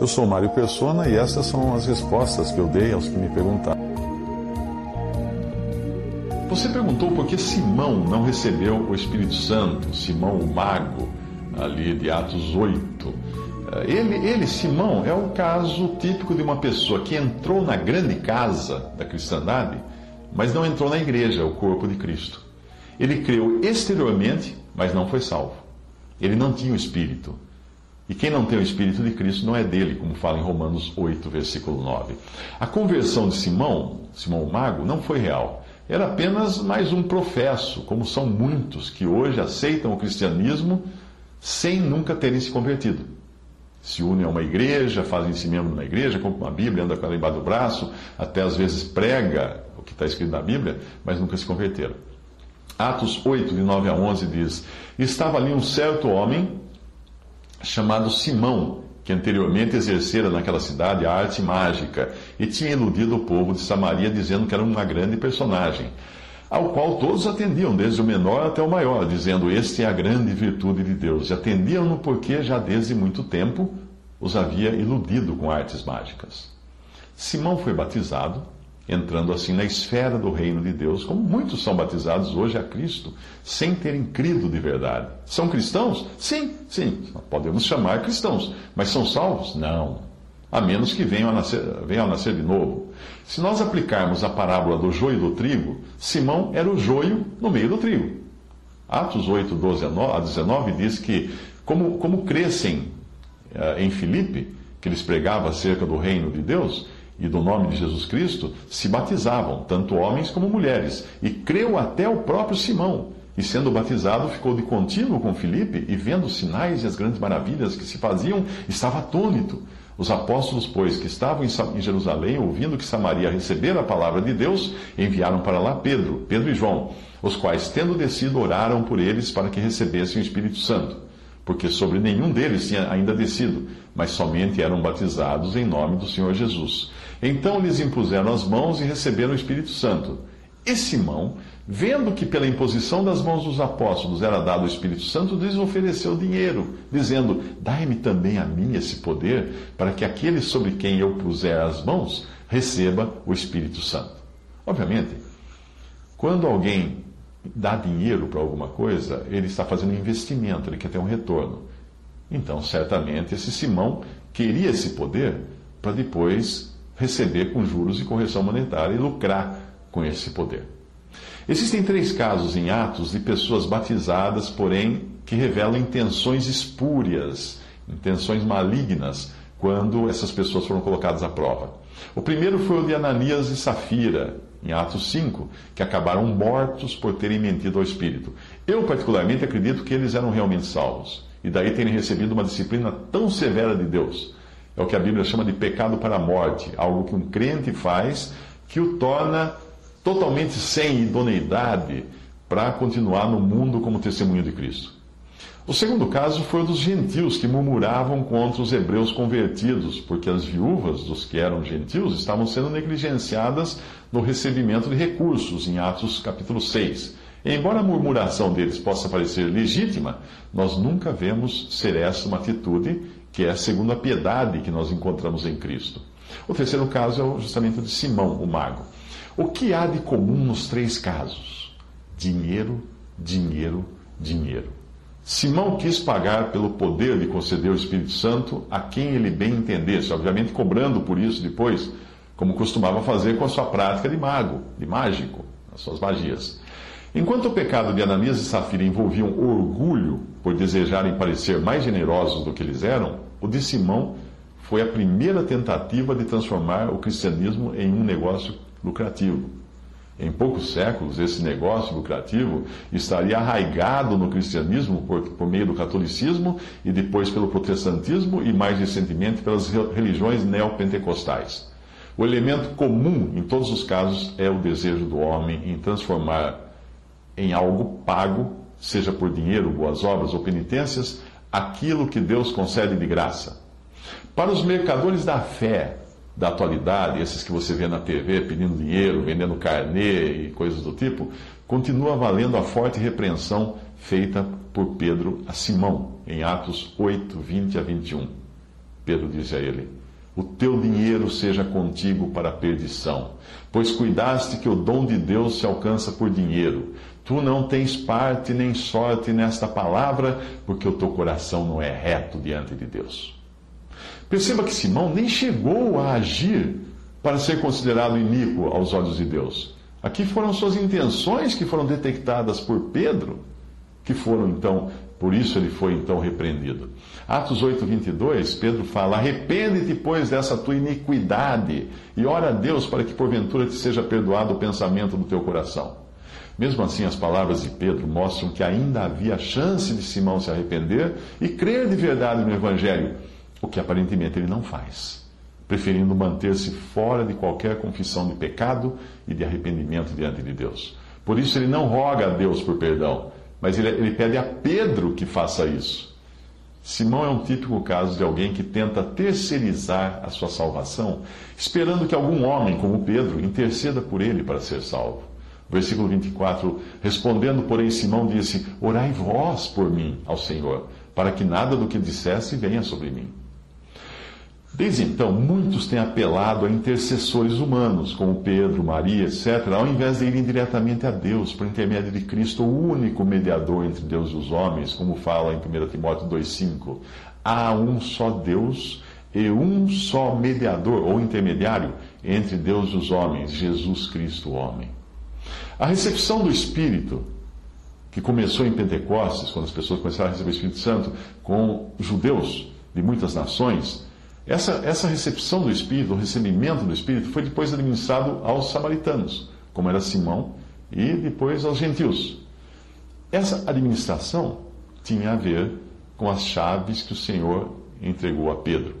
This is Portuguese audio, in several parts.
Eu sou Mário Persona e essas são as respostas que eu dei aos que me perguntaram. Você perguntou por que Simão não recebeu o Espírito Santo, Simão o mago, ali de Atos 8. Ele, ele, Simão, é o caso típico de uma pessoa que entrou na grande casa da cristandade, mas não entrou na igreja, o corpo de Cristo. Ele creu exteriormente, mas não foi salvo. Ele não tinha o Espírito. E quem não tem o Espírito de Cristo não é dele, como fala em Romanos 8, versículo 9. A conversão de Simão, Simão o Mago, não foi real. Era apenas mais um professo, como são muitos que hoje aceitam o cristianismo sem nunca terem se convertido. Se unem a uma igreja, fazem-se membro na igreja, compram uma Bíblia, anda com ela embaixo do braço, até às vezes prega o que está escrito na Bíblia, mas nunca se converteram. Atos 8, de 9 a 11 diz: Estava ali um certo homem chamado Simão, que anteriormente exercera naquela cidade a arte mágica e tinha iludido o povo de Samaria dizendo que era uma grande personagem, ao qual todos atendiam, desde o menor até o maior, dizendo: Este é a grande virtude de Deus. E atendiam-no porque já desde muito tempo os havia iludido com artes mágicas. Simão foi batizado entrando assim na esfera do reino de Deus, como muitos são batizados hoje a Cristo, sem terem crido de verdade. São cristãos? Sim, sim, podemos chamar cristãos, mas são salvos? Não. A menos que venham a nascer, venham a nascer de novo. Se nós aplicarmos a parábola do joio e do trigo, Simão era o joio no meio do trigo. Atos 8, 12 a 19 diz que, como, como crescem uh, em Filipe, que eles pregavam acerca do reino de Deus, e do nome de Jesus Cristo se batizavam, tanto homens como mulheres, e creu até o próprio Simão. E sendo batizado, ficou de contínuo com Filipe, e vendo os sinais e as grandes maravilhas que se faziam, estava atônito. Os apóstolos, pois, que estavam em Jerusalém, ouvindo que Samaria recebera a palavra de Deus, enviaram para lá Pedro, Pedro e João, os quais, tendo descido, oraram por eles para que recebessem o Espírito Santo, porque sobre nenhum deles tinha ainda descido, mas somente eram batizados em nome do Senhor Jesus. Então lhes impuseram as mãos e receberam o Espírito Santo. E Simão, vendo que pela imposição das mãos dos apóstolos era dado o Espírito Santo, lhes ofereceu dinheiro, dizendo: Dai-me também a mim esse poder, para que aquele sobre quem eu puser as mãos receba o Espírito Santo. Obviamente, quando alguém dá dinheiro para alguma coisa, ele está fazendo um investimento, ele quer ter um retorno. Então, certamente, esse Simão queria esse poder para depois receber com juros e correção monetária e lucrar com esse poder. Existem três casos em Atos de pessoas batizadas, porém, que revelam intenções espúrias, intenções malignas, quando essas pessoas foram colocadas à prova. O primeiro foi o de Ananias e Safira, em Atos 5, que acabaram mortos por terem mentido ao Espírito. Eu, particularmente, acredito que eles eram realmente salvos, e daí terem recebido uma disciplina tão severa de Deus é o que a Bíblia chama de pecado para a morte, algo que um crente faz que o torna totalmente sem idoneidade para continuar no mundo como testemunho de Cristo. O segundo caso foi o dos gentios que murmuravam contra os hebreus convertidos, porque as viúvas dos que eram gentios estavam sendo negligenciadas no recebimento de recursos, em Atos capítulo 6. E embora a murmuração deles possa parecer legítima, nós nunca vemos ser essa uma atitude que é segundo a piedade que nós encontramos em Cristo. O terceiro caso é justamente o de Simão, o mago. O que há de comum nos três casos? Dinheiro, dinheiro, dinheiro. Simão quis pagar pelo poder de conceder o Espírito Santo a quem ele bem entendesse, obviamente cobrando por isso depois, como costumava fazer com a sua prática de mago, de mágico, as suas magias. Enquanto o pecado de Ananias e Safira envolviam orgulho por desejarem parecer mais generosos do que eles eram, o de Simão foi a primeira tentativa de transformar o cristianismo em um negócio lucrativo. Em poucos séculos, esse negócio lucrativo estaria arraigado no cristianismo por, por meio do catolicismo e depois pelo protestantismo e mais recentemente pelas religiões neopentecostais. O elemento comum em todos os casos é o desejo do homem em transformar em algo pago, seja por dinheiro, boas obras ou penitências, aquilo que Deus concede de graça. Para os mercadores da fé da atualidade, esses que você vê na TV pedindo dinheiro, vendendo carnê e coisas do tipo, continua valendo a forte repreensão feita por Pedro a Simão, em Atos 8, 20 a 21. Pedro disse a ele: O teu dinheiro seja contigo para a perdição, pois cuidaste que o dom de Deus se alcança por dinheiro. Tu não tens parte nem sorte nesta palavra, porque o teu coração não é reto diante de Deus. Perceba que Simão nem chegou a agir para ser considerado iníquo aos olhos de Deus. Aqui foram suas intenções que foram detectadas por Pedro, que foram então, por isso ele foi então repreendido. Atos 8, 22, Pedro fala: Arrepende-te, pois, dessa tua iniquidade, e ora a Deus para que porventura te seja perdoado o pensamento do teu coração. Mesmo assim, as palavras de Pedro mostram que ainda havia chance de Simão se arrepender e crer de verdade no Evangelho, o que aparentemente ele não faz, preferindo manter-se fora de qualquer confissão de pecado e de arrependimento diante de Deus. Por isso, ele não roga a Deus por perdão, mas ele, ele pede a Pedro que faça isso. Simão é um típico caso de alguém que tenta terceirizar a sua salvação, esperando que algum homem, como Pedro, interceda por ele para ser salvo. Versículo 24: Respondendo, porém, Simão disse: Orai vós por mim ao Senhor, para que nada do que dissesse venha sobre mim. Desde então, muitos têm apelado a intercessores humanos, como Pedro, Maria, etc., ao invés de irem diretamente a Deus, por intermédio de Cristo, o único mediador entre Deus e os homens, como fala em 1 Timóteo 2,5. Há um só Deus e um só mediador ou intermediário entre Deus e os homens, Jesus Cristo, o homem. A recepção do Espírito, que começou em Pentecostes, quando as pessoas começaram a receber o Espírito Santo, com judeus de muitas nações, essa, essa recepção do Espírito, o recebimento do Espírito, foi depois administrado aos samaritanos, como era Simão, e depois aos gentios. Essa administração tinha a ver com as chaves que o Senhor entregou a Pedro,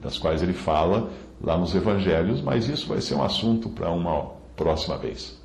das quais ele fala lá nos evangelhos, mas isso vai ser um assunto para uma próxima vez.